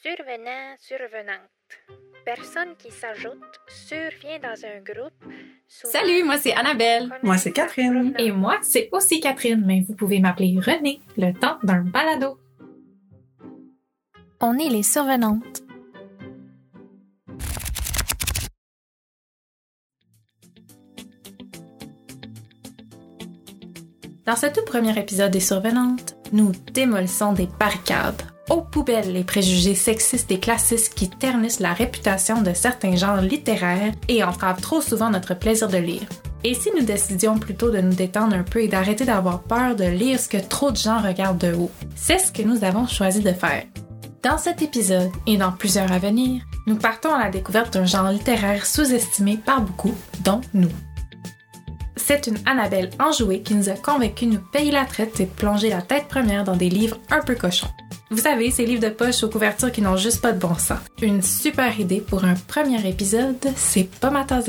Survenant, survenante. Personne qui s'ajoute survient dans un groupe. Salut, moi c'est Annabelle. Moi, c'est Catherine. Et moi, c'est aussi Catherine, mais vous pouvez m'appeler Renée, le temps d'un balado. On est les survenantes. Dans ce tout premier épisode des Survenantes, nous démolissons des barricades. Aux poubelles les préjugés sexistes et classistes qui ternissent la réputation de certains genres littéraires et entravent trop souvent notre plaisir de lire. Et si nous décidions plutôt de nous détendre un peu et d'arrêter d'avoir peur de lire ce que trop de gens regardent de haut? C'est ce que nous avons choisi de faire. Dans cet épisode et dans plusieurs à venir, nous partons à la découverte d'un genre littéraire sous-estimé par beaucoup, dont nous. C'est une Annabelle enjouée qui nous a convaincus de nous payer la traite et de plonger la tête première dans des livres un peu cochons. Vous savez, ces livres de poche aux couvertures qui n'ont juste pas de bon sens. Une super idée pour un premier épisode, c'est pas ma tasse.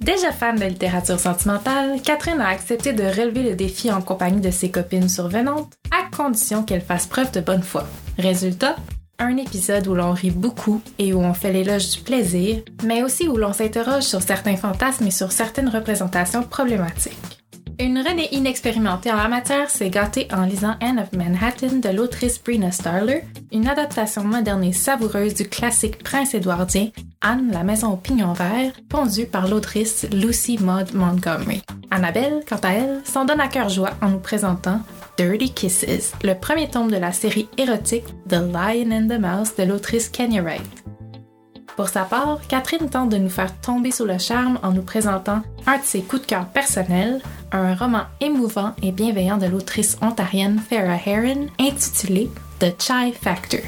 Déjà fan de littérature sentimentale, Catherine a accepté de relever le défi en compagnie de ses copines survenantes, à condition qu'elle fasse preuve de bonne foi. Résultat, un épisode où l'on rit beaucoup et où on fait l'éloge du plaisir, mais aussi où l'on s'interroge sur certains fantasmes et sur certaines représentations problématiques. Une Renée inexpérimentée en la matière s'est gâtée en lisant Anne of Manhattan de l'autrice Brina Starler, une adaptation moderne et savoureuse du classique prince édouardien Anne, la maison au pignon vert, pondue par l'autrice Lucy Maud Montgomery. Annabelle, quant à elle, s'en donne à cœur joie en nous présentant Dirty Kisses, le premier tome de la série érotique The Lion and the Mouse de l'autrice Kenya Wright. Pour sa part, Catherine tente de nous faire tomber sous le charme en nous présentant un de ses coups de cœur personnels, un roman émouvant et bienveillant de l'autrice ontarienne Farah Heron intitulé The Chai Factor.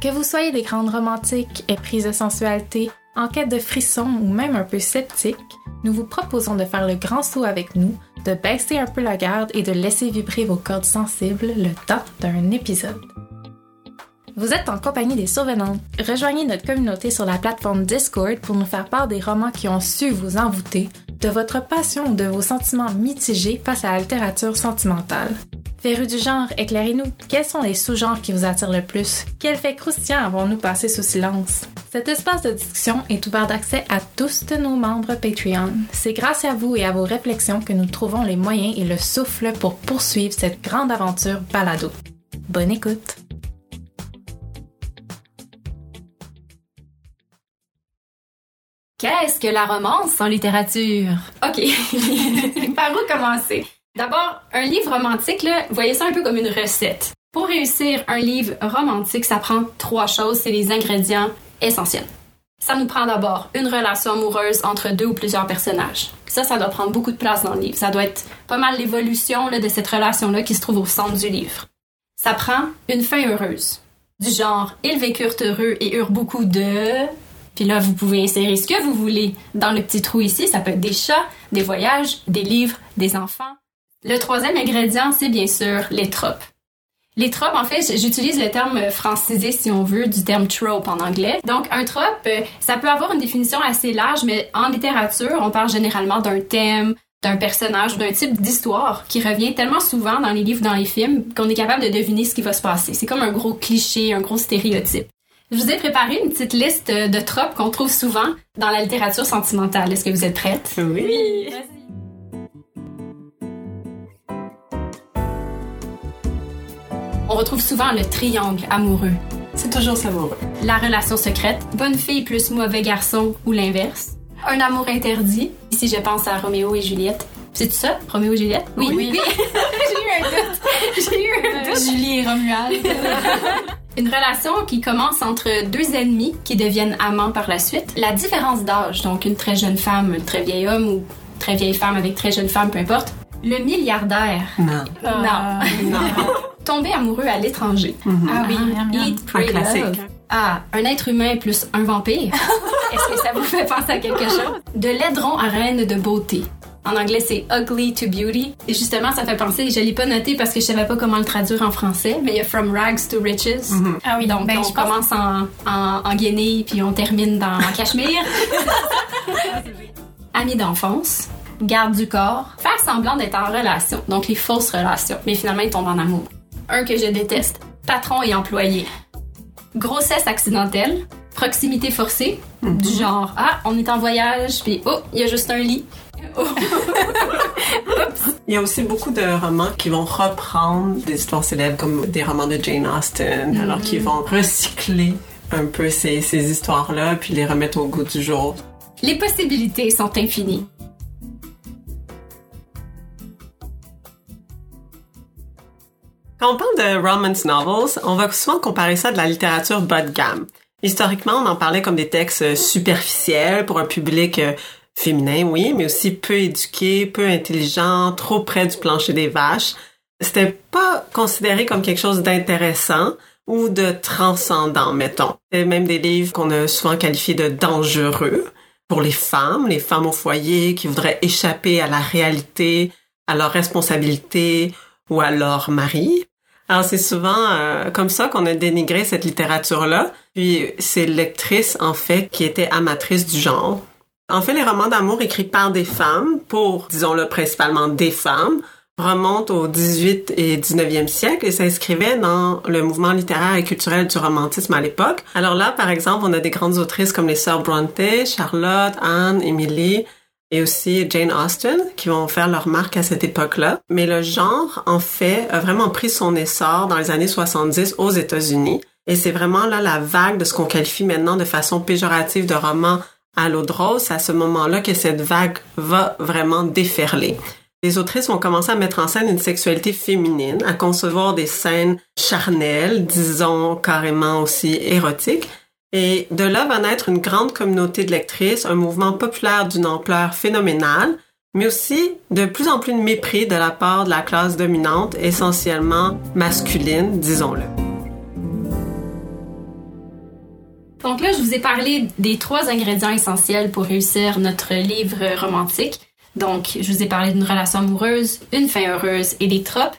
Que vous soyez des grandes romantiques, éprises de sensualité, en quête de frissons ou même un peu sceptiques, nous vous proposons de faire le grand saut avec nous, de baisser un peu la garde et de laisser vibrer vos cordes sensibles le temps d'un épisode. Vous êtes en compagnie des survenantes. Rejoignez notre communauté sur la plateforme Discord pour nous faire part des romans qui ont su vous envoûter, de votre passion ou de vos sentiments mitigés face à la littérature sentimentale. Féru du genre, éclairez-nous. Quels sont les sous-genres qui vous attirent le plus? Quel fait croustillant avons-nous passé sous silence? Cet espace de discussion est ouvert d'accès à tous de nos membres Patreon. C'est grâce à vous et à vos réflexions que nous trouvons les moyens et le souffle pour poursuivre cette grande aventure balado. Bonne écoute! Qu'est-ce que la romance? En littérature? OK. Par où commencer? D'abord, un livre romantique, là, voyez ça un peu comme une recette. Pour réussir un livre romantique, ça prend trois choses, c'est les ingrédients essentiels. Ça nous prend d'abord une relation amoureuse entre deux ou plusieurs personnages. Ça, ça doit prendre beaucoup de place dans le livre. Ça doit être pas mal l'évolution de cette relation-là qui se trouve au centre du livre. Ça prend une fin heureuse. Du genre, ils vécurent heureux et eurent beaucoup de... Puis là, vous pouvez insérer ce que vous voulez dans le petit trou ici. Ça peut être des chats, des voyages, des livres, des enfants. Le troisième ingrédient, c'est bien sûr les tropes. Les tropes, en fait, j'utilise le terme francisé, si on veut, du terme trope en anglais. Donc, un trope, euh, ça peut avoir une définition assez large, mais en littérature, on parle généralement d'un thème, d'un personnage ou d'un type d'histoire qui revient tellement souvent dans les livres, dans les films, qu'on est capable de deviner ce qui va se passer. C'est comme un gros cliché, un gros stéréotype. Je vous ai préparé une petite liste de tropes qu'on trouve souvent dans la littérature sentimentale. Est-ce que vous êtes prête? Oui. On retrouve souvent le triangle amoureux. C'est toujours savoureux. La relation secrète, bonne fille plus mauvais garçon ou l'inverse. Un amour interdit. Ici, je pense à Roméo et Juliette. C'est tout ça, Roméo et Juliette? Oui, oui. J'ai eu un doute. J'ai eu un doute. Julie et Romuald. Une relation qui commence entre deux ennemis qui deviennent amants par la suite. La différence d'âge, donc une très jeune femme, un très vieil homme ou très vieille femme avec très jeune femme, peu importe. Le milliardaire. Non. Non. non. Tomber amoureux à l'étranger. Ah oui. miam. Eat, pray, Un classique. love. Ah, un être humain plus un vampire. Est-ce que ça vous fait penser à quelque chose? De l'aideron à reine de beauté. En anglais, c'est ugly to beauty. Et justement, ça fait penser, je l'ai pas noté parce que je savais pas comment le traduire en français, mais il y a From Rags to Riches. Ah oui, Donc, ben, on je pense- commence en, en, en guenille puis on termine dans en cachemire. Amis d'enfance, garde du corps, faire semblant d'être en relation, donc les fausses relations, mais finalement ils tombent en amour. Un que je déteste, patron et employé. grossesse accidentelle, proximité forcée, du genre ah on est en voyage puis oh il y a juste un lit. Oh. Il y a aussi beaucoup de romans qui vont reprendre des histoires célèbres comme des romans de Jane Austen, alors qu'ils vont recycler un peu ces, ces histoires-là puis les remettre au goût du jour. Les possibilités sont infinies. Quand on parle de romance novels, on va souvent comparer ça à de la littérature bas de gamme. Historiquement, on en parlait comme des textes superficiels pour un public euh, féminin, oui, mais aussi peu éduqué, peu intelligent, trop près du plancher des vaches. C'était pas considéré comme quelque chose d'intéressant ou de transcendant, mettons. C'était même des livres qu'on a souvent qualifiés de dangereux pour les femmes, les femmes au foyer qui voudraient échapper à la réalité, à leurs responsabilités ou à leur mari. Alors c'est souvent euh, comme ça qu'on a dénigré cette littérature-là. Puis ces lectrices, en fait, qui étaient amatrices du genre. En fait, les romans d'amour écrits par des femmes, pour, disons-le, principalement des femmes, remontent au 18 et 19e siècle et s'inscrivaient dans le mouvement littéraire et culturel du romantisme à l'époque. Alors là, par exemple, on a des grandes autrices comme les sœurs Bronte, Charlotte, Anne, Emily, et aussi Jane Austen qui vont faire leur marque à cette époque-là. Mais le genre, en fait, a vraiment pris son essor dans les années 70 aux États-Unis. Et c'est vraiment là la vague de ce qu'on qualifie maintenant de façon péjorative de roman à l'eau de rose. C'est à ce moment-là que cette vague va vraiment déferler. Les autrices vont commencer à mettre en scène une sexualité féminine, à concevoir des scènes charnelles, disons carrément aussi érotiques, et de là va naître une grande communauté de lectrices, un mouvement populaire d'une ampleur phénoménale, mais aussi de plus en plus de mépris de la part de la classe dominante, essentiellement masculine, disons-le. Donc là, je vous ai parlé des trois ingrédients essentiels pour réussir notre livre romantique. Donc, je vous ai parlé d'une relation amoureuse, une fin heureuse et des tropes.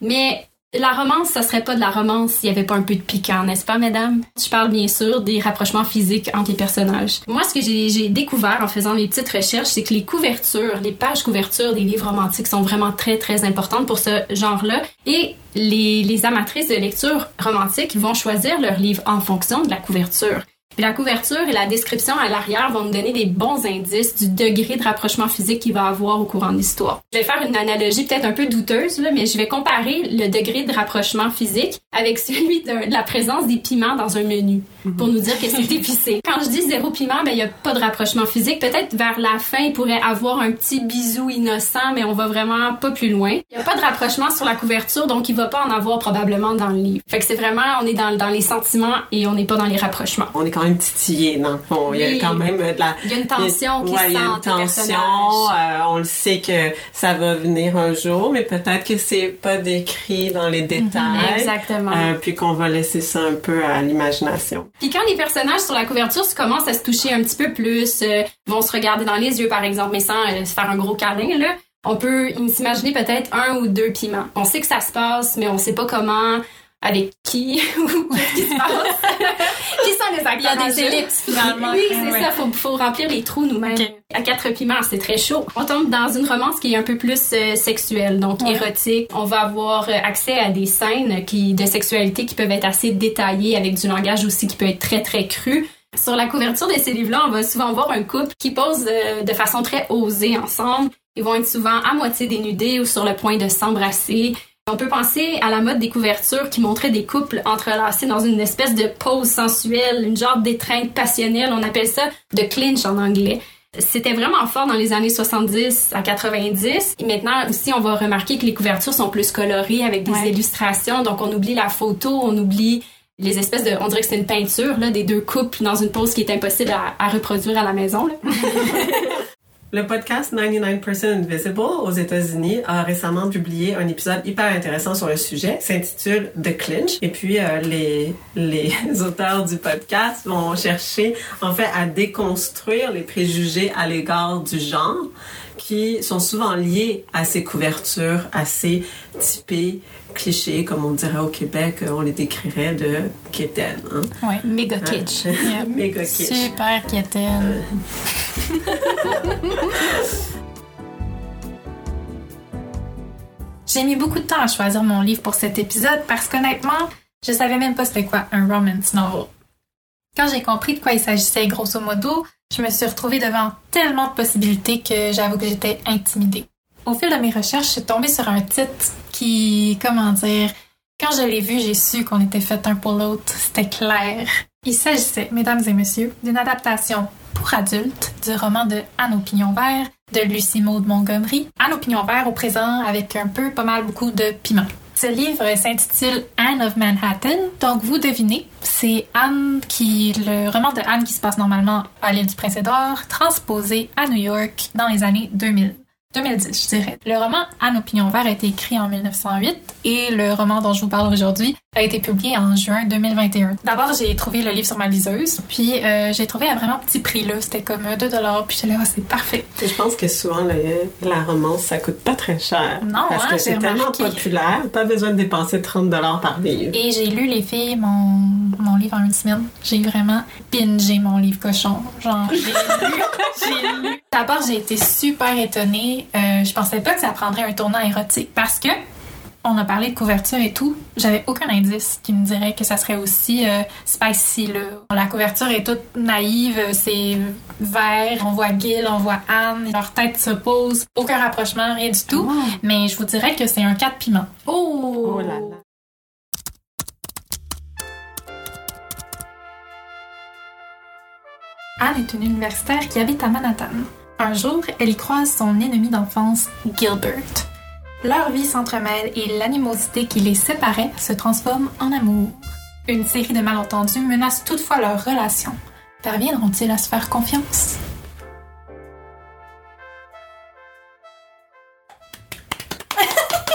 Mais la romance, ça serait pas de la romance s'il y avait pas un peu de piquant, n'est-ce pas, mesdames? Je parle bien sûr des rapprochements physiques entre les personnages. Moi, ce que j'ai découvert en faisant mes petites recherches, c'est que les couvertures, les pages couvertures des livres romantiques sont vraiment très, très importantes pour ce genre-là. Et les, amatrices de lecture romantique vont choisir leur livre en fonction de la couverture. La couverture et la description à l'arrière vont nous donner des bons indices du degré de rapprochement physique qu'il va avoir au courant de l'histoire. Je vais faire une analogie peut-être un peu douteuse, mais je vais comparer le degré de rapprochement physique avec celui de, la présence des piments dans un menu pour nous dire que c'est épicé. Quand je dis zéro piment, ben il y a pas de rapprochement physique. Peut-être vers la fin, il pourrait avoir un petit bisou innocent, mais on va vraiment pas plus loin. Il y a pas de rapprochement sur la couverture, donc il va pas en avoir probablement dans le livre. Fait que c'est vraiment, on est dans, dans les sentiments et on n'est pas dans les rapprochements. On est quand même titillé dans le fond. Il y a quand même de la... Il y a une tension qui ouais, il y a une tension. Euh, on le sait que ça va venir un jour, mais peut-être que c'est pas décrit dans les détails. Exactement. Euh, puis qu'on va laisser ça un peu à l'imagination. Puis quand les personnages sur la couverture commencent à se toucher un petit peu plus, euh, vont se regarder dans les yeux par exemple, mais sans euh, se faire un gros câlin là, on peut s'imaginer peut-être un ou deux piments. On sait que ça se passe, mais on sait pas comment, avec qui ou qu'est-ce qui se passe? qui sont les acteurs Il y a des ellipses finalement. Oui, c'est ça. Faut, faut remplir les trous nous-mêmes. À quatre piments, c'est très chaud. On tombe dans une romance qui est un peu plus euh, sexuelle, donc Ouais. érotique. On va avoir euh, accès à des scènes qui de sexualité qui peuvent être assez détaillées avec du langage aussi qui peut être très très cru. Sur la couverture de ces livres-là, on va souvent voir un couple qui pose euh, de façon très osée ensemble. Ils vont être souvent à moitié dénudés ou sur le point de s'embrasser. On peut penser à la mode des couvertures qui montraient des couples entrelacés dans une espèce de pose sensuelle, une genre d'étreinte passionnelle. On appelle ça de clinch en anglais. C'était vraiment fort dans les années 70 à 90. Et maintenant aussi, on va remarquer que les couvertures sont plus colorées avec des Ouais. illustrations. Donc, on oublie la photo, on oublie les espèces de... On dirait que c'est une peinture là, des deux couples dans une pose qui est impossible à, à reproduire à la maison. Là. Le podcast 99% Invisible aux États-Unis a récemment publié un épisode hyper intéressant sur le sujet, s'intitule The Clinch. Et puis euh, les les auteurs du podcast vont chercher en fait à déconstruire les préjugés à l'égard du genre qui sont souvent liés à ces couvertures assez typées, clichés, comme on dirait au Québec, on les décrirait de quétaines. Hein? Méga kitsch. Yeah. Méga kitsch. Super quétaine. J'ai mis beaucoup de temps à choisir mon livre pour cet épisode parce qu'honnêtement, Je savais même pas c'était quoi un romance novel. Quand j'ai compris de quoi il s'agissait grosso modo, je me suis retrouvée devant tellement de possibilités que j'avoue que j'étais intimidée. Au fil de mes recherches, je suis tombée sur un titre qui, comment dire, quand je l'ai vu, j'ai su qu'on était fait un pour l'autre. C'était clair. Il s'agissait, mesdames et messieurs, d'une adaptation pour adultes du roman de Anne au pignon vert de Lucie Maud Montgomery. Anne au pignon vert au présent avec un peu, pas mal, beaucoup de piment. Ce livre s'intitule Anne of Manhattan. Donc, vous devinez, c'est Anne qui, le roman de Anne qui se passe normalement à l'île du Prince-Édouard, transposé à New York dans les années 2000. 2010, je dirais. Le roman Anne Opinion Vert a été écrit en 1908 et le roman dont je vous parle aujourd'hui a été publié en juin 2021. D'abord, j'ai trouvé le livre sur ma liseuse, puis euh, j'ai trouvé à vraiment petit prix là, c'était comme 2 dollars, puis j'étais là, c'est parfait. je pense que souvent la romance ça coûte pas très cher. Non, parce hein, que c'est tellement populaire, pas besoin de dépenser 30 dollars par livre. Et j'ai lu les filles mon mon livre en une semaine. J'ai vraiment bingé mon livre cochon. Genre, j'ai lu, j'ai lu. D'abord, j'ai été super étonnée. Euh, je pensais pas que ça prendrait un tournant érotique parce que on a parlé de couverture et tout. J'avais aucun indice qui me dirait que ça serait aussi euh, spicy. Là. La couverture est toute naïve, c'est vert. On voit Gil, on voit Anne, leur tête se pose. Aucun rapprochement, rien du tout. Oh. Mais je vous dirais que c'est un cas de piment. Oh, oh là là. Anne est une universitaire qui habite à Manhattan. Un jour, elle y croise son ennemi d'enfance, Gilbert. Leur vie s'entremêle et l'animosité qui les séparait se transforme en amour. Une série de malentendus menace toutefois leur relation. Parviendront-ils à se faire confiance?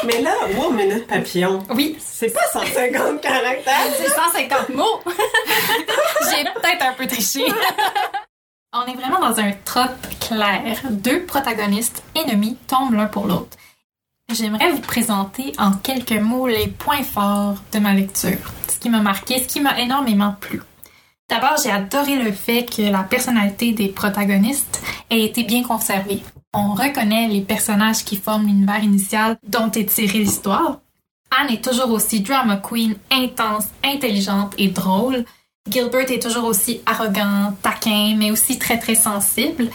Mais là, wow, minute papillon. Oui. C'est pas 150 caractères. C'est 150 mots. J'ai peut-être un peu triché. On est vraiment dans un trope clair. Deux protagonistes ennemis tombent l'un pour l'autre. J'aimerais vous présenter en quelques mots les points forts de ma lecture, ce qui m'a marqué, ce qui m'a énormément plu. D'abord, j'ai adoré le fait que la personnalité des protagonistes ait été bien conservée. On reconnaît les personnages qui forment l'univers initial dont est tirée l'histoire. Anne est toujours aussi drama queen, intense, intelligente et drôle. Gilbert est toujours aussi arrogant, taquin, mais aussi très très sensible.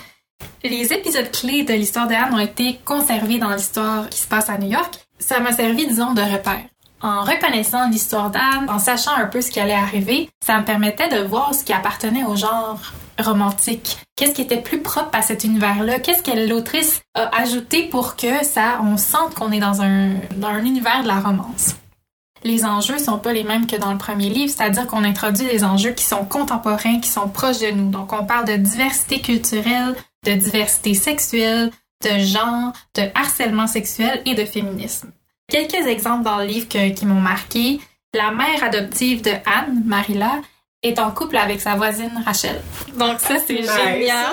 Les épisodes clés de l'histoire d'Anne ont été conservés dans l'histoire qui se passe à New York. Ça m'a servi, disons, de repère. En reconnaissant l'histoire d'Anne, en sachant un peu ce qui allait arriver, ça me permettait de voir ce qui appartenait au genre romantique. Qu'est-ce qui était plus propre à cet univers-là? Qu'est-ce que l'autrice a ajouté pour que ça, on sente qu'on est dans un, dans un univers de la romance? Les enjeux sont pas les mêmes que dans le premier livre, c'est-à-dire qu'on introduit des enjeux qui sont contemporains, qui sont proches de nous. Donc on parle de diversité culturelle, de diversité sexuelle, de genre, de harcèlement sexuel et de féminisme. Quelques exemples dans le livre qui m'ont marqué. La mère adoptive de Anne, Marilla, est en couple avec sa voisine Rachel. Donc ça, c'est génial.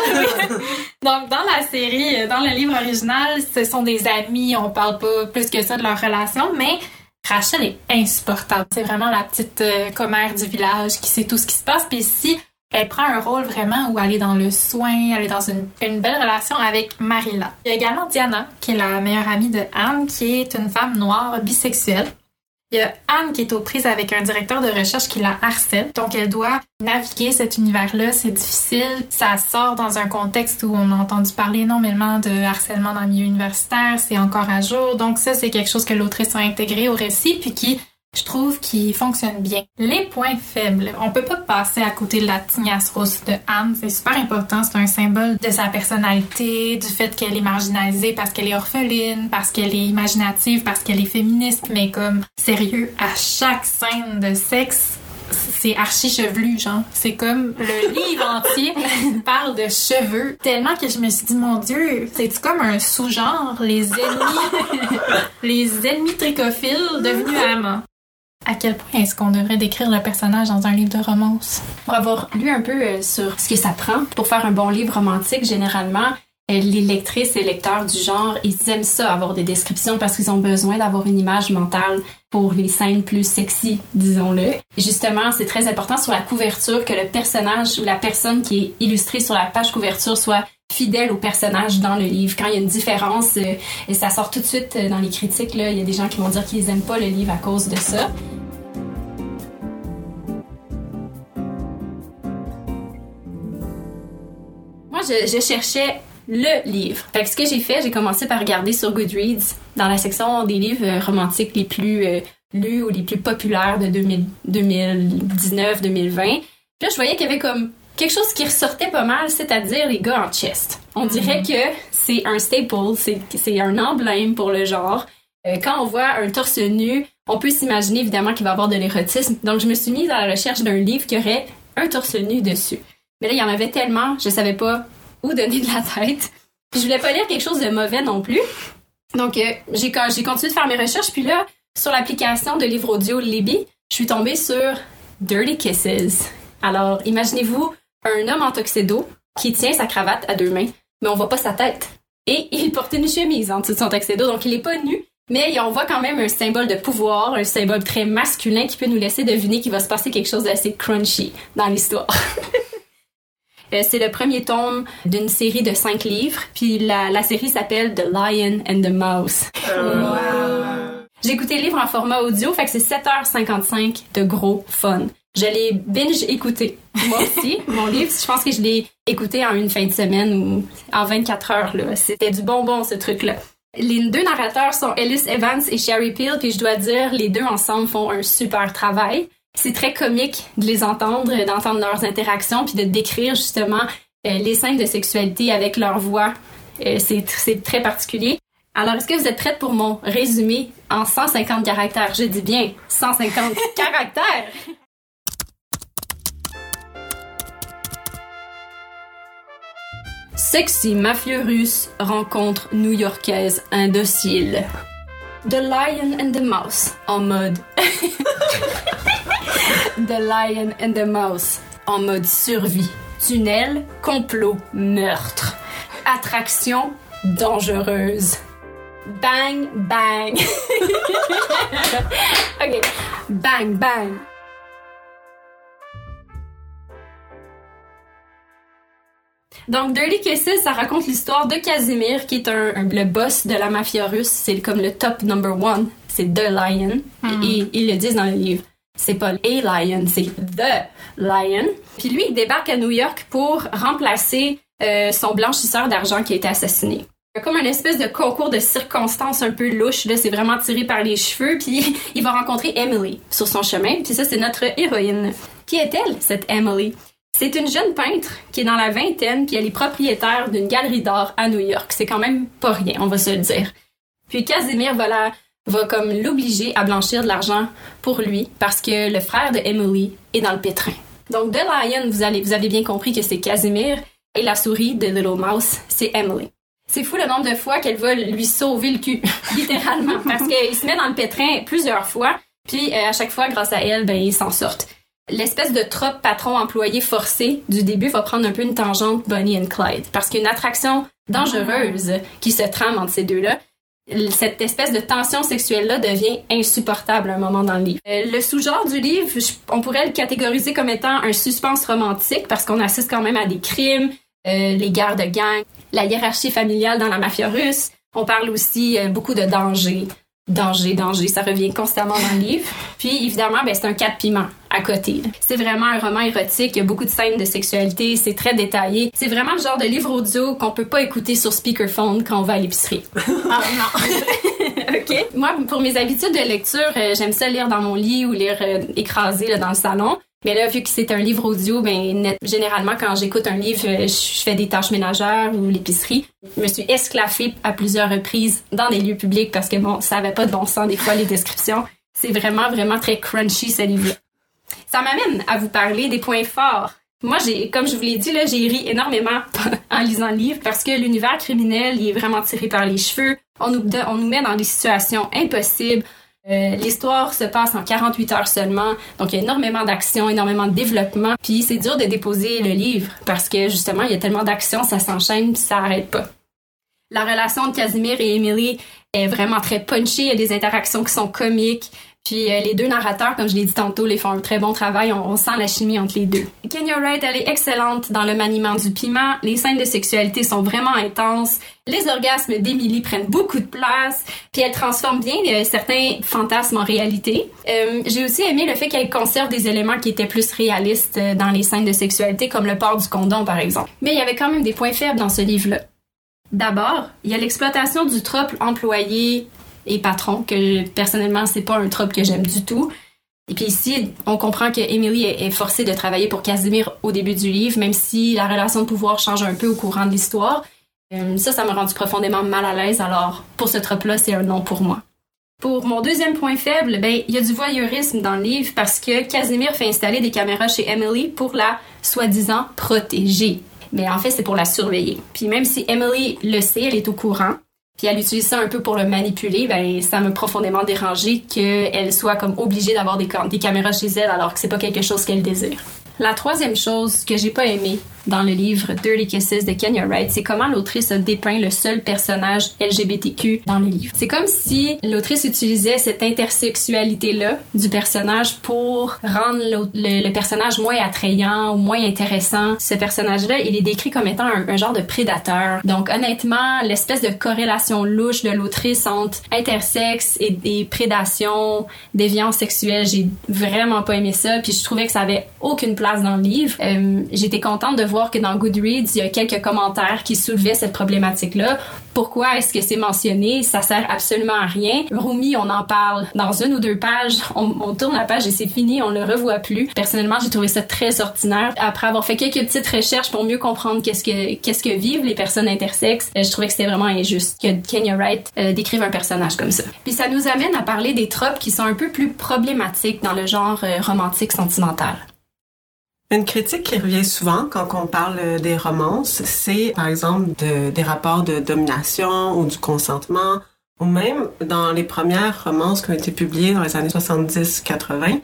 Donc dans la série, dans le livre original, ce sont des amis, on parle pas plus que ça de leur relation, mais Rachel est insupportable. C'est vraiment la petite euh, commère du village qui sait tout ce qui se passe. Puis ici, elle prend un rôle vraiment où elle est dans le soin, elle est dans une, une, belle relation avec Marilla. Il y a également Diana, qui est la meilleure amie de Anne, qui est une femme noire bisexuelle. Il y a Anne qui est aux prises avec un directeur de recherche qui la harcèle. Donc, elle doit naviguer cet univers-là. C'est difficile. Ça sort dans un contexte où on a entendu parler énormément de harcèlement dans le milieu universitaire. C'est encore à jour. Donc, ça, c'est quelque chose que l'autrice a intégré au récit puis qui je trouve qu'il fonctionne bien. Les points faibles. On peut pas passer à côté de la tignasse rousse de Anne. C'est super important. C'est un symbole de sa personnalité, du fait qu'elle est marginalisée parce qu'elle est orpheline, parce qu'elle est imaginative, parce qu'elle est féministe. Mais comme, sérieux, à chaque scène de sexe, c'est archi chevelu, genre. C'est comme le livre entier parle de cheveux. Tellement que je me suis dit, mon Dieu, c'est comme un sous-genre, les ennemis, les ennemis tricophiles devenus amants? À quel point est-ce qu'on devrait décrire le personnage dans un livre de romance? Pour avoir lu un peu euh, sur ce que ça prend pour faire un bon livre romantique, généralement, euh, les lectrices et lecteurs du genre, ils aiment ça, avoir des descriptions parce qu'ils ont besoin d'avoir une image mentale pour les scènes plus sexy, disons-le. Justement, c'est très important sur la couverture que le personnage ou la personne qui est illustrée sur la page couverture soit fidèle au personnage dans le livre. Quand il y a une différence, euh, et ça sort tout de suite euh, dans les critiques, il y a des gens qui vont dire qu'ils n'aiment pas le livre à cause de ça. Moi, je, cherchais le livre. Fait que ce que j'ai fait, j'ai commencé par regarder sur Goodreads dans la section des livres euh, romantiques les plus lus ou les plus populaires de 2019-2020. Puis là, je voyais qu'il y avait comme quelque chose qui ressortait pas mal, c'est-à-dire les gars en chest. On dirait que c'est un staple, c'est un emblème pour le genre. Euh, quand on voit un torse nu, on peut s'imaginer évidemment qu'il va avoir de l'érotisme. Donc je me suis mise à la recherche d'un livre qui aurait un torse nu dessus. Mais là, il y en avait tellement, je savais pas où donner de la tête. Puis je voulais pas lire quelque chose de mauvais non plus. Donc euh, j'ai j'ai continué de faire mes recherches puis là sur l'application de livre audio Libby, je suis tombée sur Dirty Kisses. Alors imaginez-vous un homme en tuxedo qui tient sa cravate à deux mains, mais on voit pas sa tête. Et il porte une chemise en dessous de son tuxedo, donc il est pas nu, mais on voit quand même un symbole de pouvoir, un symbole très masculin qui peut nous laisser deviner qu'il va se passer quelque chose d'assez crunchy dans l'histoire. Euh, c'est le premier tome d'une série de cinq livres, puis la, la série s'appelle The Lion and the Mouse. J'ai écouté le livre en format audio, fait que c'est 7h55 de gros fun. Je l'ai binge écouté. Moi aussi, mon livre, je pense que je l'ai écouté en une fin de semaine ou en 24 heures. Là. C'était du bonbon, ce truc-là. Les deux narrateurs sont Ellis Evans et Sherry Peel, puis je dois dire, les deux ensemble font un super travail. C'est très comique de les entendre, d'entendre leurs interactions, puis de décrire justement euh, les scènes de sexualité avec leur voix. Euh, c'est c'est très particulier. Alors, est-ce que vous êtes prête pour mon résumé en 150 caractères? Je dis bien 150 caractères! Sexy mafieux russe rencontre new-yorkaise indocile. The Lion and the Mouse en mode. the Lion and the Mouse en mode survie. Tunnel, complot, meurtre. Attraction dangereuse. Bang, bang. ok. Bang, bang. Donc, Dirty Kisses, ça raconte l'histoire de Casimir, qui est un, un- le boss de la mafia russe. C'est comme le top number one. C'est The Lion. Et ils le disent dans le livre. C'est pas a lion, c'est the lion. Puis lui, il débarque à New York pour remplacer euh, son blanchisseur d'argent qui a été assassiné. Comme une espèce de concours de circonstances un peu louche. Là, c'est vraiment tiré par les cheveux. Puis il va rencontrer Emily sur son chemin. Puis ça, c'est notre héroïne. Qui est-elle, cette Emily? C'est une jeune peintre qui est dans la vingtaine, puis elle est propriétaire d'une galerie d'art à New York. C'est quand même pas rien, on va se le dire. Puis Casimir va, va comme l'obliger à blanchir de l'argent pour lui parce que le frère de Emily est dans le pétrin. Donc The Lion, vous, allez, vous avez bien compris que c'est Casimir et la souris de Little Mouse, c'est Emily. C'est fou le nombre de fois qu'elle va lui sauver le cul, littéralement, parce qu'il se met dans le pétrin plusieurs fois, puis euh, à chaque fois, grâce à elle, ben, ils s'en sortent. L'espèce de trope patron-employé forcé du début va prendre un peu une tangente Bonnie and Clyde, parce qu'il y a une attraction dangereuse qui se trame entre ces deux-là. Cette espèce de tension sexuelle-là devient insupportable à un moment dans le livre. Euh, le sous-genre du livre, on pourrait le catégoriser comme étant un suspense romantique parce qu'on assiste quand même à des crimes, euh, les guerres de gang, la hiérarchie familiale dans la mafia russe. On parle aussi euh, beaucoup de danger. Danger, danger, ça revient constamment dans le livre. Puis évidemment, ben, c'est un quatre piment à côté. C'est vraiment un roman érotique, il y a beaucoup de scènes de sexualité, c'est très détaillé. C'est vraiment le genre de livre audio qu'on peut pas écouter sur speakerphone quand on va à l'épicerie. Ah non. OK? Moi, pour mes habitudes de lecture, euh, j'aime ça lire dans mon lit ou lire euh, écrasé là, dans le salon. Mais là, vu que c'est un livre audio, ben généralement quand j'écoute un livre, euh, je fais des tâches ménagères ou l'épicerie. Je me suis esclaffée à plusieurs reprises dans des lieux publics parce que bon, ça avait pas de bon sens des fois les descriptions. C'est vraiment vraiment très crunchy ce livre. Ça m'amène à vous parler des points forts. Moi, j'ai, comme je vous l'ai dit, là, j'ai ri énormément en lisant le livre parce que l'univers criminel, il est vraiment tiré par les cheveux. On nous, on nous met dans des situations impossibles. Euh, L'histoire se passe en 48 heures seulement, donc il y a énormément d'action, énormément de développement. Puis c'est dur de déposer le livre parce que justement il y a tellement d'action, ça s'enchaîne, puis ça arrête pas. La relation de Casimir et Emily est vraiment très punchy, il y a des interactions qui sont comiques. Puis euh, les deux narrateurs, comme je l'ai dit tantôt, les font un très bon travail. On, sent la chimie entre les deux. Kenya Wright, elle est excellente dans le maniement du piment. Les scènes de sexualité sont vraiment intenses. Les orgasmes d'Emily prennent beaucoup de place. Puis elle transforme bien euh, certains fantasmes en réalité. Euh, J'ai aussi aimé le fait qu'elle conserve des éléments qui étaient plus réalistes dans les scènes de sexualité, comme le port du condom, par exemple. Mais il y avait quand même des points faibles dans ce livre-là. D'abord, il y a l'exploitation du trope employé et patron, que personnellement, c'est pas un trope que j'aime du tout. Et puis ici, on comprend que Emily est forcée de travailler pour Casimir au début du livre, même si la relation de pouvoir change un peu au courant de l'histoire. Euh, ça, ça m'a rendu profondément mal à l'aise, alors pour ce trope-là, c'est un non pour moi. Pour mon deuxième point faible, ben, il y a du voyeurisme dans le livre parce que Casimir fait installer des caméras chez Emily pour la soi-disant protéger. Mais en fait, c'est pour la surveiller. Puis même si Emily le sait, elle est au courant, puis elle utilise ça un peu pour le manipuler, ben ça m'a profondément dérangé qu'elle soit comme obligée d'avoir des, des caméras chez elle alors que c'est pas quelque chose qu'elle désire. La troisième chose que j'ai pas aimé, dans le livre Dirty Kisses de Kenya Wright, c'est comment l'autrice dépeint le seul personnage LGBTQ dans le livre. C'est comme si l'autrice utilisait cette intersexualité-là du personnage pour rendre le, personnage moins attrayant ou moins intéressant. Ce personnage-là, il est décrit comme étant un, genre de prédateur. Donc honnêtement, l'espèce de corrélation louche de l'autrice entre intersexe et, des prédations, déviance sexuelle, j'ai vraiment pas aimé ça. Puis je trouvais que ça avait aucune place dans le livre. Euh, J'étais contente de voir que dans Goodreads, il y a quelques commentaires qui soulevaient cette problématique-là. Pourquoi est-ce que c'est mentionné? Ça sert absolument à rien. Rumi, on en parle dans une ou deux pages. On, tourne la page et c'est fini. On le revoit plus. Personnellement, j'ai trouvé ça très ordinaire. Après avoir fait quelques petites recherches pour mieux comprendre qu'est-ce que, qu'est-ce que vivent les personnes intersexes, euh, je trouvais que c'était vraiment injuste que Kenya Wright euh, décrive un personnage comme ça. Puis ça nous amène à parler des tropes qui sont un peu plus problématiques dans le genre euh, romantique sentimental. Une critique qui revient souvent quand on parle des romances, c'est par exemple des rapports de domination ou du consentement, ou même dans les premières romances qui ont été publiées dans les années 70-80,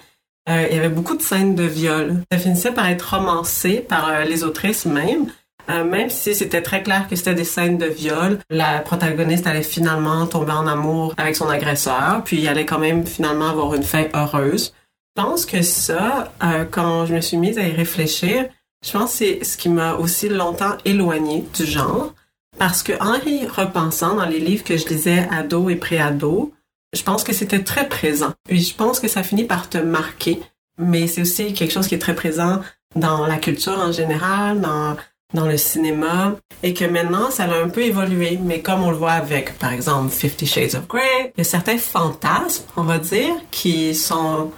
euh, il y avait beaucoup de scènes de viol. Ça finissait par être romancé par euh, les autrices même, euh, même si c'était très clair que c'était des scènes de viol, la protagoniste allait finalement tomber en amour avec son agresseur, puis il allait quand même finalement avoir une fin heureuse. Je pense que ça, euh, quand je me suis mise à y réfléchir, je pense que c'est ce qui m'a aussi longtemps éloignée du genre. Parce que en y repensant dans les livres que je lisais ado et pré-ado, je pense que c'était très présent. Puis je pense que ça finit par te marquer. Mais c'est aussi quelque chose qui est très présent dans la culture en général, dans, dans le cinéma, et que maintenant, ça a un peu évolué. Mais comme on le voit avec, par exemple, Fifty Shades of Grey, il y a certains fantasmes, on va dire, qui sont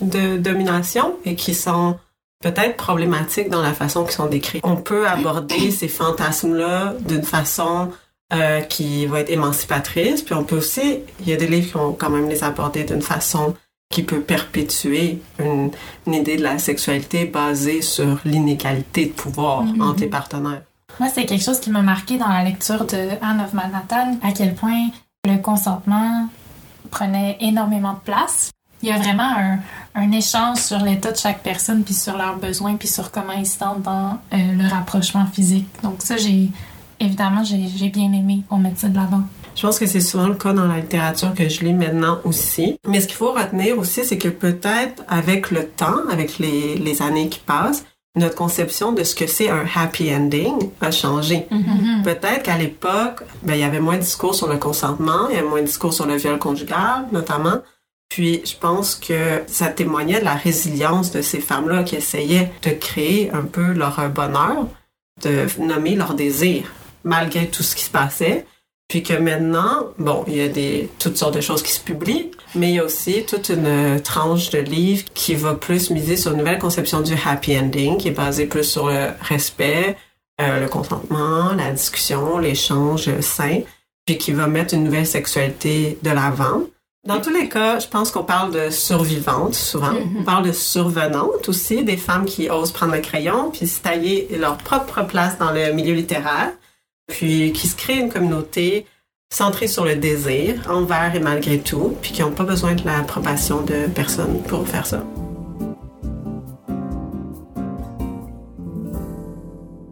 de domination et qui sont peut-être problématiques dans la façon qu'ils sont décrits. On peut aborder ces fantasmes-là d'une façon euh, qui va être émancipatrice, puis on peut aussi, il y a des livres qui vont quand même les aborder d'une façon qui peut perpétuer une, idée de la sexualité basée sur l'inégalité de pouvoir mm-hmm. entre les partenaires. Moi, c'est quelque chose qui m'a marqué dans la lecture de Anne of Manhattan, à quel point le consentement prenait énormément de place il y a vraiment un, un échange sur l'état de chaque personne, puis sur leurs besoins, puis sur comment ils se sentent dans euh, le rapprochement physique. Donc ça, j'ai évidemment, j'ai bien aimé qu'on mette ça de l'avant. Je pense que c'est souvent le cas dans la littérature que je lis maintenant aussi. Mais ce qu'il faut retenir aussi, c'est que peut-être avec le temps, avec les, les années qui passent, notre conception de ce que c'est un happy ending a changé. Mm-hmm. Peut-être qu'à l'époque, ben, il y avait moins de discours sur le consentement, il y avait moins de discours sur le viol conjugal, notamment. Puis je pense que ça témoignait de la résilience de ces femmes-là qui essayaient de créer un peu leur bonheur, de nommer leur désir, malgré tout ce qui se passait. Puis que maintenant, bon, il y a des, toutes sortes de choses qui se publient, mais il y a aussi toute une tranche de livres qui va plus miser sur une nouvelle conception du happy ending, qui est basée plus sur le respect, euh, le consentement, la discussion, l'échange sain, puis qui va mettre une nouvelle sexualité de l'avant. Dans tous les cas, je pense qu'on parle de survivantes souvent. Mm-hmm. On parle de survenantes aussi, des femmes qui osent prendre le crayon puis se tailler leur propre place dans le milieu littéraire, puis qui se créent une communauté centrée sur le désir, envers et malgré tout, puis qui n'ont pas besoin de l'approbation de personne pour faire ça.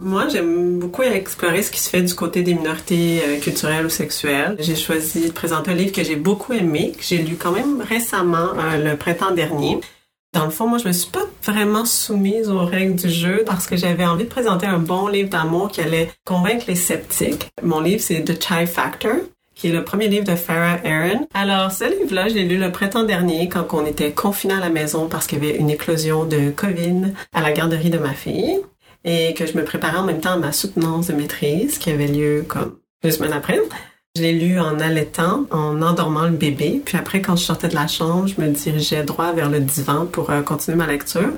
Moi, j'aime beaucoup explorer ce qui se fait du côté des minorités euh, culturelles ou sexuelles. J'ai choisi de présenter un livre que j'ai beaucoup aimé, que j'ai lu quand même récemment, euh, le printemps dernier. Dans le fond, moi, je me suis pas vraiment soumise aux règles du jeu parce que j'avais envie de présenter un bon livre d'amour qui allait convaincre les sceptiques. Mon livre, c'est The Chai Factor qui est le premier livre de Farah Aaron. Alors, ce livre-là, je l'ai lu le printemps dernier quand on était confinés à la maison parce qu'il y avait une éclosion de COVID à la garderie de ma fille et que je me préparais en même temps à ma soutenance de maîtrise qui avait lieu comme deux semaines après. Je l'ai lu en allaitant, en endormant le bébé. Puis après, quand je sortais de la chambre, je me dirigeais droit vers le divan pour euh, continuer ma lecture.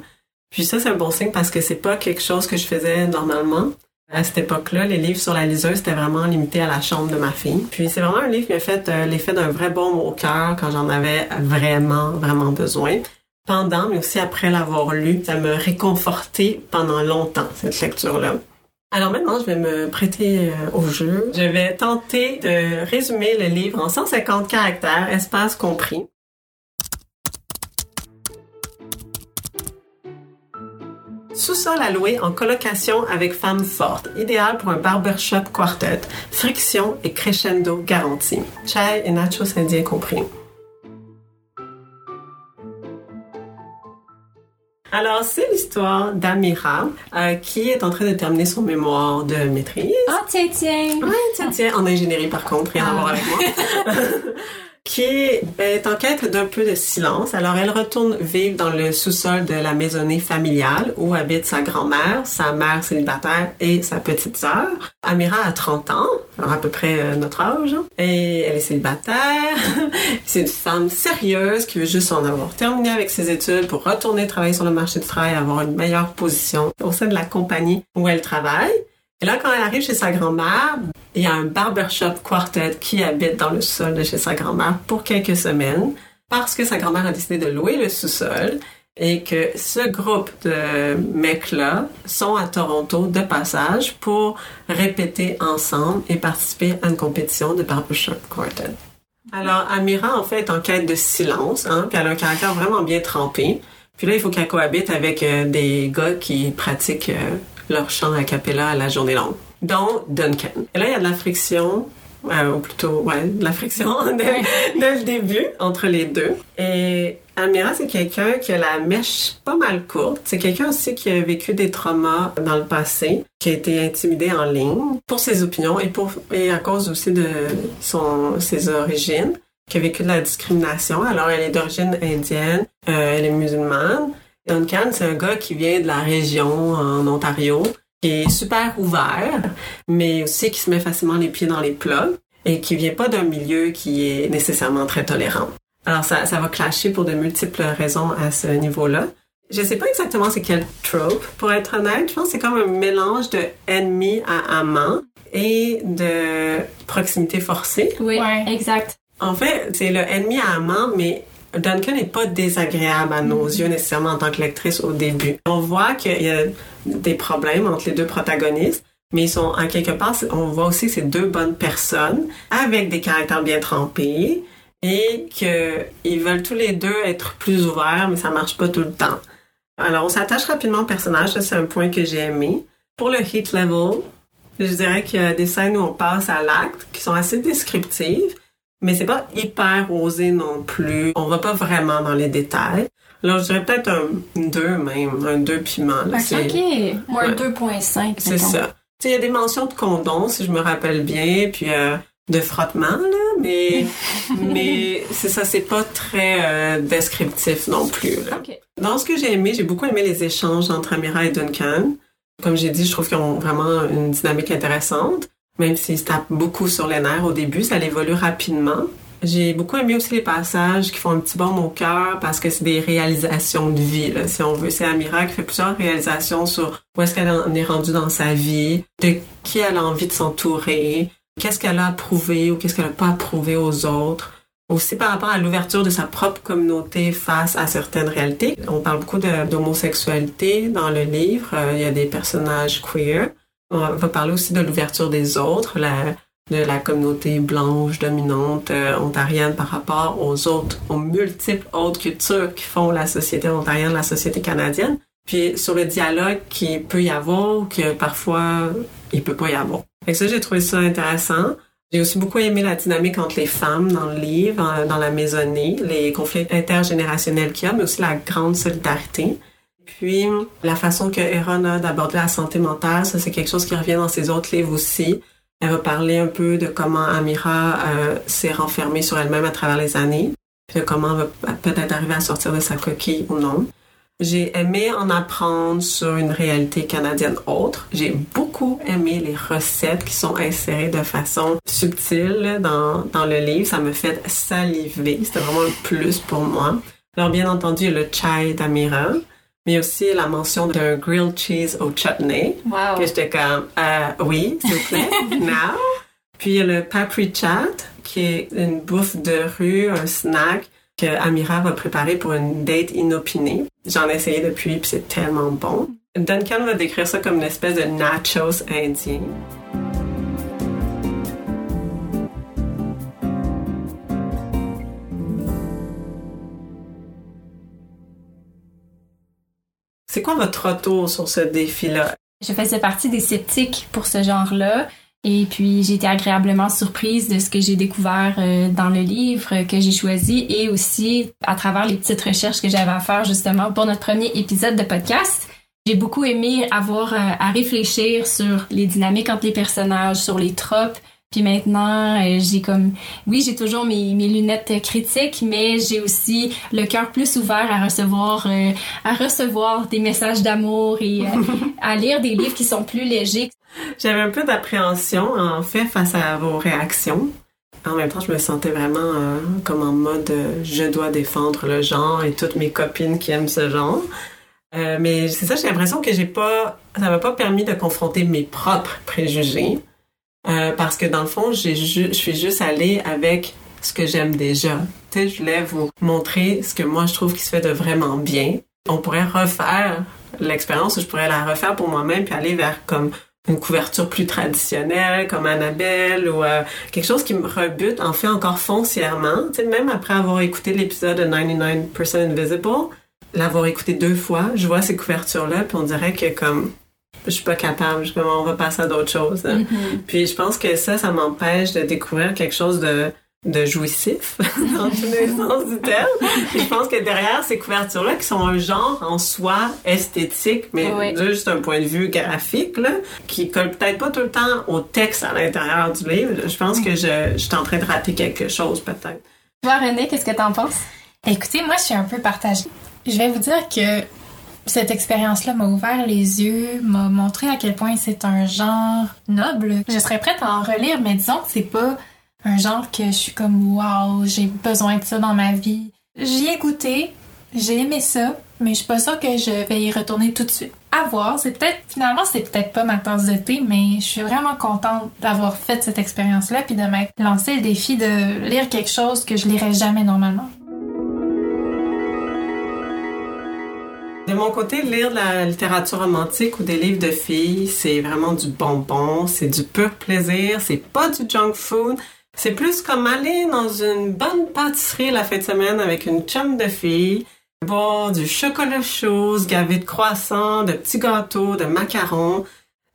Puis ça, c'est un bon signe parce que c'est pas quelque chose que je faisais normalement. À cette époque-là, les livres sur la liseuse, c'était vraiment limité à la chambre de ma fille. Puis c'est vraiment un livre qui m'a fait euh, l'effet d'un vrai baume au cœur quand j'en avais vraiment, vraiment besoin. Pendant, mais aussi après l'avoir lu, ça me réconfortait pendant longtemps, cette lecture-là. Alors maintenant, je vais me prêter euh, au jeu. Je vais tenter de résumer le livre en 150 caractères, espace compris. Sous-sol à louer en colocation avec femme forte, idéal pour un barbershop quartet, friction et crescendo garanti. Chai et nachos indiens compris. Alors, c'est l'histoire d'Amira euh, qui est en train de terminer son mémoire de maîtrise. Ah, tiens, tiens! Ouais, tiens, tiens, en ingénierie par contre, rien à voir avec moi. qui est en quête d'un peu de silence. Alors, elle retourne vivre dans le sous-sol de la maisonnée familiale où habite sa grand-mère, sa mère célibataire et sa petite sœur. Amira a 30 ans, à peu près euh, notre âge, et elle est célibataire. C'est une femme sérieuse qui veut juste en avoir terminé avec ses études pour retourner travailler sur le marché du travail, avoir une meilleure position au sein de la compagnie où elle travaille. Et là, quand elle arrive chez sa grand-mère, il y a un barbershop quartet qui habite dans le sol de chez sa grand-mère pour quelques semaines parce que sa grand-mère a décidé de louer le sous-sol et que ce groupe de mecs-là sont à Toronto de passage pour répéter ensemble et participer à une compétition de barbershop quartet. Alors, Amira, en fait, est en quête de silence, hein, puis elle a un caractère vraiment bien trempé. Puis là, il faut qu'elle cohabite avec euh, des gars qui pratiquent euh, leur chant a cappella à la journée longue, dont Duncan. Et là, il y a de la friction, euh, ou plutôt, ouais, de la friction dès, le début entre les deux. Et Almira, c'est quelqu'un qui a la mèche pas mal courte. C'est quelqu'un aussi qui a vécu des traumas dans le passé, qui a été intimidé en ligne pour ses opinions et pour et à cause aussi de son ses origines, qui a vécu de la discrimination. Alors, elle est d'origine indienne, euh, elle est musulmane. Duncan, c'est un gars qui vient de la région en Ontario, qui est super ouvert, mais aussi qui se met facilement les pieds dans les plats et qui vient pas d'un milieu qui est nécessairement très tolérant. Alors ça, ça va clasher pour de multiples raisons à ce niveau-là. Je sais pas exactement c'est quel trope, pour être honnête. Je pense que c'est comme un mélange de ennemi à amant et de proximité forcée. Oui, exact. En fait, c'est le ennemi à amant, mais Duncan n'est pas désagréable à nos yeux nécessairement en tant que lectrice au début. On voit qu'il y a des problèmes entre les deux protagonistes, mais ils sont en quelque part, on voit aussi c'est deux bonnes personnes avec des caractères bien trempés et qu'ils veulent tous les deux être plus ouverts, mais ça marche pas tout le temps. Alors, on s'attache rapidement au personnage, c'est un point que j'ai aimé. Pour le hit level, je dirais qu'il y a des scènes où on passe à l'acte qui sont assez descriptives, mais c'est pas hyper osé non plus. On va pas vraiment dans les détails. Alors, je dirais peut-être un 2 même, un 2 piment. Là, OK. Moi, un 2.5. C'est ça. Il y a des mentions de condom, si je me rappelle bien, puis euh, de frottement, là, mais, mais c'est ça, c'est pas très euh, descriptif non plus. Là. Dans ce que j'ai aimé, j'ai beaucoup aimé les échanges entre Amira et Duncan. Comme j'ai dit, je trouve qu'ils ont vraiment une dynamique intéressante même s'il se tape beaucoup sur les nerfs au début, ça évolue rapidement. J'ai beaucoup aimé aussi les passages qui font un petit baume au cœur parce que c'est des réalisations de vie, si on veut. C'est Amira qui fait plusieurs réalisations sur où est-ce qu'elle en est rendue dans sa vie, de qui elle a envie de s'entourer, qu'est-ce qu'elle a approuvé ou qu'est-ce qu'elle n'a pas approuvé aux autres. Aussi par rapport à l'ouverture de sa propre communauté face à certaines réalités. On parle beaucoup d'homosexualité dans le livre. Euh, il y a des personnages queer. On va parler aussi de l'ouverture des autres, la, de la communauté blanche dominante euh, ontarienne par rapport aux autres, aux multiples autres cultures qui font la société ontarienne, la société canadienne. puis sur le dialogue qui peut y avoir que parfois il peut pas y avoir. Que ça, j'ai trouvé ça intéressant. J'ai aussi beaucoup aimé la dynamique entre les femmes dans le livre, dans la maisonnée, les conflits intergénérationnels qu'il y a, mais aussi la grande solidarité. Puis, la façon que Erin a d'aborder la santé mentale, ça c'est quelque chose qui revient dans ses autres livres aussi. Elle va parler un peu de comment Amira euh, s'est renfermée sur elle-même à travers les années, puis de comment elle va peut-être arriver à sortir de sa coquille ou non. J'ai aimé en apprendre sur une réalité canadienne autre. J'ai beaucoup aimé les recettes qui sont insérées de façon subtile dans, dans le livre. Ça me fait saliver. C'était vraiment un plus pour moi. Alors, bien entendu, le chai d'Amira, mais aussi la mention d'un grilled cheese au chutney. Wow. Que j'étais comme, euh, oui, s'il vous plaît, now. Puis, il y a le papri chat, qui est une bouffe de rue, un snack que Amira va préparer pour une date inopinée. J'en ai essayé depuis, puis c'est tellement bon. Duncan va décrire ça comme une espèce de nachos indien. C'est quoi votre retour sur ce défi-là? Je faisais partie des sceptiques pour ce genre-là. Et puis j'ai été agréablement surprise de ce que j'ai découvert euh, dans le livre que j'ai choisi et aussi à travers les petites recherches que j'avais à faire justement pour notre premier épisode de podcast. J'ai beaucoup aimé avoir euh, à réfléchir sur les dynamiques entre les personnages, sur les tropes. Puis maintenant, euh, j'ai comme, oui, j'ai toujours mes, mes lunettes critiques, mais j'ai aussi le cœur plus ouvert à recevoir, à recevoir des messages d'amour et à lire des livres qui sont plus légers. J'avais un peu d'appréhension, en fait, face à vos réactions. En même temps, je me sentais vraiment euh, comme en mode euh, je dois défendre le genre et toutes mes copines qui aiment ce genre. Euh, mais c'est ça, j'ai l'impression que j'ai pas, ça m'a pas permis de confronter mes propres préjugés. Parce que dans le fond, je suis juste allée avec ce que j'aime déjà. Tu sais, je voulais vous montrer ce que moi je trouve qui se fait de vraiment bien. On pourrait refaire l'expérience, je pourrais la refaire pour moi-même puis aller vers comme une couverture plus traditionnelle comme Annabelle ou euh, quelque chose qui me rebute en fait encore foncièrement. Tu sais, même après avoir écouté l'épisode de 99% Invisible, l'avoir écouté deux fois, je vois ces couvertures-là puis on dirait que comme je suis pas capable, je, on va passer à d'autres choses. Hein. Mm-hmm. Puis je pense que ça, ça m'empêche de découvrir quelque chose de de jouissif dans tous les sens du terme. je pense que derrière ces couvertures-là, qui sont un genre en soi esthétique, mais juste un point de vue graphique, là, qui colle peut-être pas tout le temps au texte à l'intérieur du livre, je pense que je, je suis en train de rater quelque chose peut-être. Toi, René, qu'est-ce que t'en penses? Écoutez, moi, je suis un peu partagée. Je vais vous dire que cette expérience-là m'a ouvert les yeux, m'a montré à quel point c'est un genre noble. Je serais prête à en relire, mais disons que c'est pas un genre que je suis comme wow, j'ai besoin de ça dans ma vie. J'y ai goûté, j'ai aimé ça, mais je suis pas sûre que je vais y retourner tout de suite. À voir, c'est peut-être finalement c'est peut-être pas ma tasse de thé, mais je suis vraiment contente d'avoir fait cette expérience-là puis de m'être lancé le défi de lire quelque chose que je lirais jamais normalement. De mon côté, lire de la littérature romantique ou des livres de filles, c'est vraiment du bonbon, c'est du pur plaisir, c'est pas du junk food. C'est plus comme aller dans une bonne pâtisserie la fin de semaine avec une chum de filles, boire du chocolat chaud, gavé de croissants, de petits gâteaux, de macarons.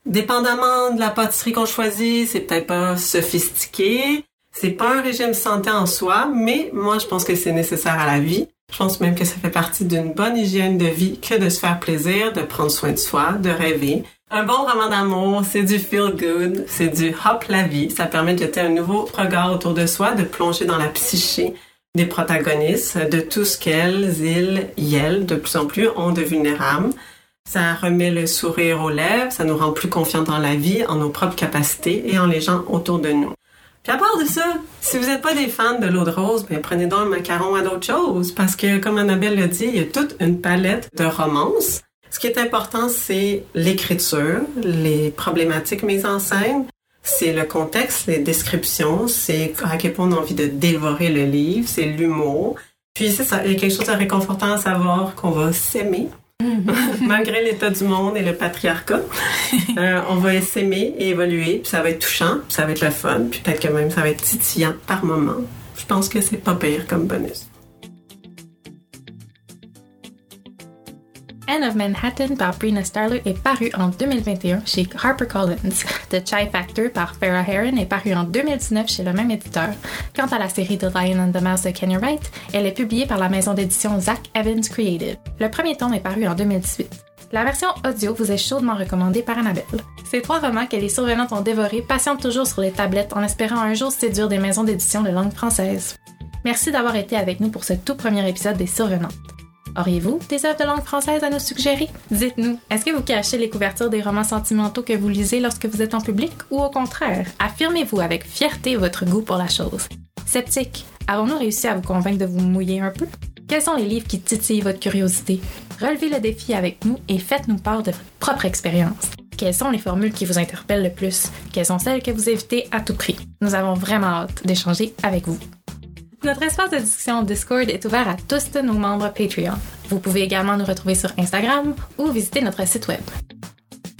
Dépendamment de la pâtisserie qu'on choisit, c'est peut-être pas sophistiqué. C'est pas un régime santé en soi, mais moi, je pense que c'est nécessaire à la vie. Je pense même que ça fait partie d'une bonne hygiène de vie que de se faire plaisir, de prendre soin de soi, de rêver. Un bon roman d'amour, c'est du feel good, c'est du hop la vie. Ça permet de jeter un nouveau regard autour de soi, de plonger dans la psyché des protagonistes, de tout ce qu'elles, ils, elles, de plus en plus, ont de vulnérables. Ça remet le sourire aux lèvres, ça nous rend plus confiants dans la vie, en nos propres capacités et en les gens autour de nous. Puis à part de ça, si vous n'êtes pas des fans de l'eau de rose, ben prenez donc un macaron à d'autres choses, parce que comme Annabelle l'a dit, il y a toute une palette de romances. Ce qui est important, c'est l'écriture, les problématiques mises en scène, c'est le contexte, les descriptions, c'est à quel point on a envie de dévorer le livre, c'est l'humour. Puis c'est ça, il y a quelque chose de réconfortant à savoir qu'on va s'aimer malgré l'état du monde et le patriarcat. Euh, on va s'aimer et évoluer, puis ça va être touchant, puis ça va être le fun, puis peut-être que même ça va être titillant par moment. Je pense que c'est pas pire comme bonus. Anne of Manhattan par Brina Starler est paru en 2021 chez HarperCollins. The Chai Factor par Farrah Heron est paru en 2019 chez le même éditeur. Quant à la série The Lion and the Mouse de Kenny Wright, elle est publiée par la maison d'édition Zach Evans Creative. Le premier tome est paru en 2018. La version audio vous est chaudement recommandée par Annabelle. Ces trois romans que les survenantes ont dévorés patientent toujours sur les tablettes en espérant un jour séduire des maisons d'édition de langue française. Merci d'avoir été avec nous pour ce tout premier épisode des Survenantes. Auriez-vous des œuvres de langue française à nous suggérer? Dites-nous, est-ce que vous cachez les couvertures des romans sentimentaux que vous lisez lorsque vous êtes en public ou au contraire, affirmez-vous avec fierté votre goût pour la chose? Sceptique, avons-nous réussi à vous convaincre de vous mouiller un peu? Quels sont les livres qui titillent votre curiosité? Relevez le défi avec nous et faites-nous part de votre propre expérience. Quelles sont les formules qui vous interpellent le plus? Quelles sont celles que vous évitez à tout prix? Nous avons vraiment hâte d'échanger avec vous. Notre espace de discussion Discord est ouvert à tous nos membres Patreon. Vous pouvez également nous retrouver sur Instagram ou visiter notre site web.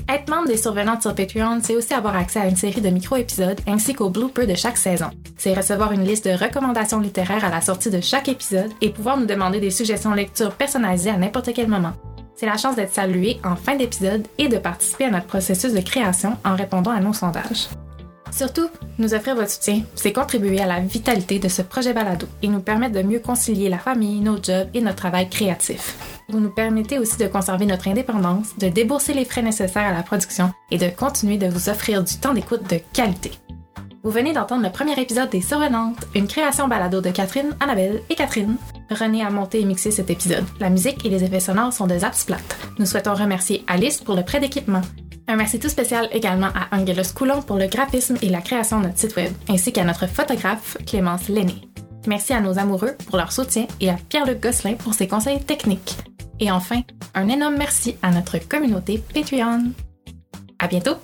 Être membre des survenantes sur Patreon, c'est aussi avoir accès à une série de micro-épisodes ainsi qu'aux bloopers de chaque saison. C'est recevoir une liste de recommandations littéraires à la sortie de chaque épisode et pouvoir nous demander des suggestions de lecture personnalisées à n'importe quel moment. C'est la chance d'être salué en fin d'épisode et de participer à notre processus de création en répondant à nos sondages. Surtout, nous offrir votre soutien, c'est contribuer à la vitalité de ce projet balado et nous permettre de mieux concilier la famille, nos jobs et notre travail créatif. Vous nous permettez aussi de conserver notre indépendance, de débourser les frais nécessaires à la production et de continuer de vous offrir du temps d'écoute de qualité. Vous venez d'entendre le premier épisode des Survenantes, une création balado de Catherine, Annabelle et Catherine. René a monté et mixé cet épisode. La musique et les effets sonores sont de Zapsplat. Nous souhaitons remercier Alice pour le prêt d'équipement. Un merci tout spécial également à Angelus Coulon pour le graphisme et la création de notre site web, ainsi qu'à notre photographe Clémence Lenné. Merci à nos amoureux pour leur soutien et à Pierre-Luc Gosselin pour ses conseils techniques. Et enfin, un énorme merci à notre communauté Patreon. À bientôt!